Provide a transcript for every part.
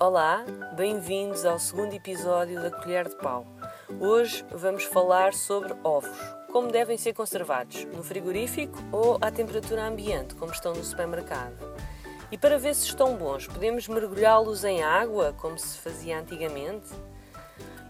Olá, bem-vindos ao segundo episódio da Colher de Pau. Hoje vamos falar sobre ovos, como devem ser conservados, no frigorífico ou à temperatura ambiente, como estão no supermercado. E para ver se estão bons, podemos mergulhá-los em água, como se fazia antigamente?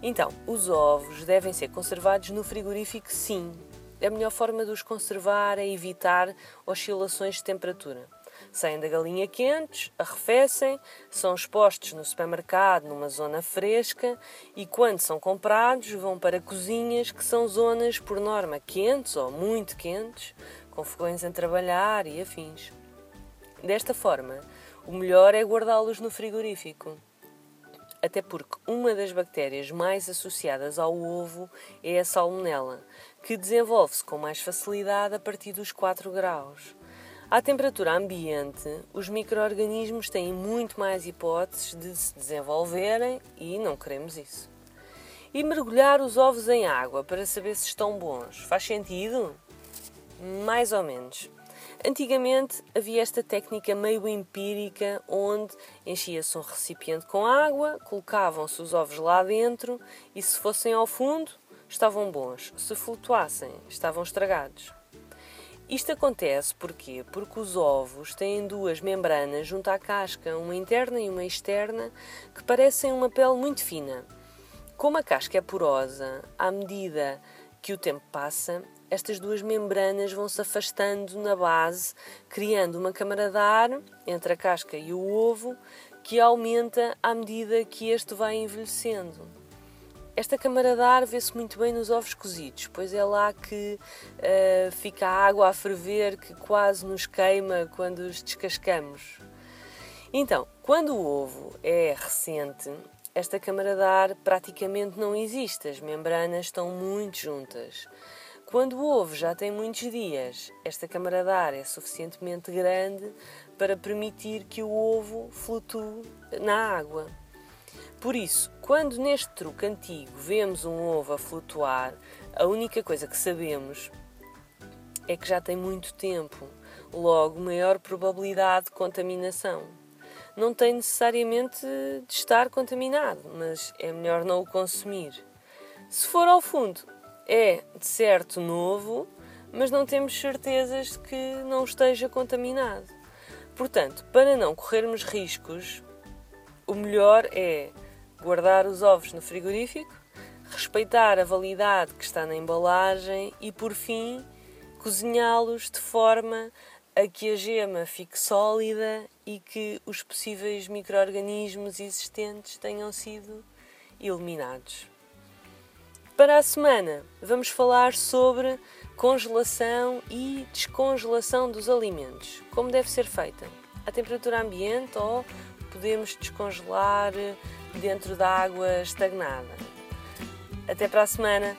Então, os ovos devem ser conservados no frigorífico, sim. A melhor forma de os conservar é evitar oscilações de temperatura. Saem da galinha quentes, arrefecem, são expostos no supermercado numa zona fresca e, quando são comprados, vão para cozinhas que são zonas, por norma, quentes ou muito quentes, com fogões a trabalhar e afins. Desta forma, o melhor é guardá-los no frigorífico. Até porque uma das bactérias mais associadas ao ovo é a salmonela, que desenvolve-se com mais facilidade a partir dos 4 graus. À temperatura ambiente, os micro-organismos têm muito mais hipóteses de se desenvolverem e não queremos isso. E mergulhar os ovos em água para saber se estão bons faz sentido? Mais ou menos. Antigamente havia esta técnica meio empírica onde enchia-se um recipiente com água, colocavam-se os ovos lá dentro e se fossem ao fundo estavam bons, se flutuassem estavam estragados. Isto acontece porquê? Porque os ovos têm duas membranas junto à casca, uma interna e uma externa, que parecem uma pele muito fina. Como a casca é porosa, à medida que o tempo passa, estas duas membranas vão se afastando na base, criando uma câmara de ar entre a casca e o ovo que aumenta à medida que este vai envelhecendo. Esta câmara de ar vê-se muito bem nos ovos cozidos, pois é lá que uh, fica a água a ferver que quase nos queima quando os descascamos. Então, quando o ovo é recente, esta câmara de ar praticamente não existe, as membranas estão muito juntas. Quando o ovo já tem muitos dias, esta câmara de ar é suficientemente grande para permitir que o ovo flutue na água. Por isso, quando neste truque antigo vemos um ovo a flutuar, a única coisa que sabemos é que já tem muito tempo, logo maior probabilidade de contaminação. Não tem necessariamente de estar contaminado, mas é melhor não o consumir. Se for ao fundo, é de certo novo, mas não temos certezas de que não esteja contaminado. Portanto, para não corrermos riscos, o melhor é guardar os ovos no frigorífico, respeitar a validade que está na embalagem e, por fim, cozinhá-los de forma a que a gema fique sólida e que os possíveis micro-organismos existentes tenham sido eliminados. Para a semana, vamos falar sobre congelação e descongelação dos alimentos. Como deve ser feita? A temperatura ambiente ou podemos descongelar dentro da água estagnada. Até para a semana!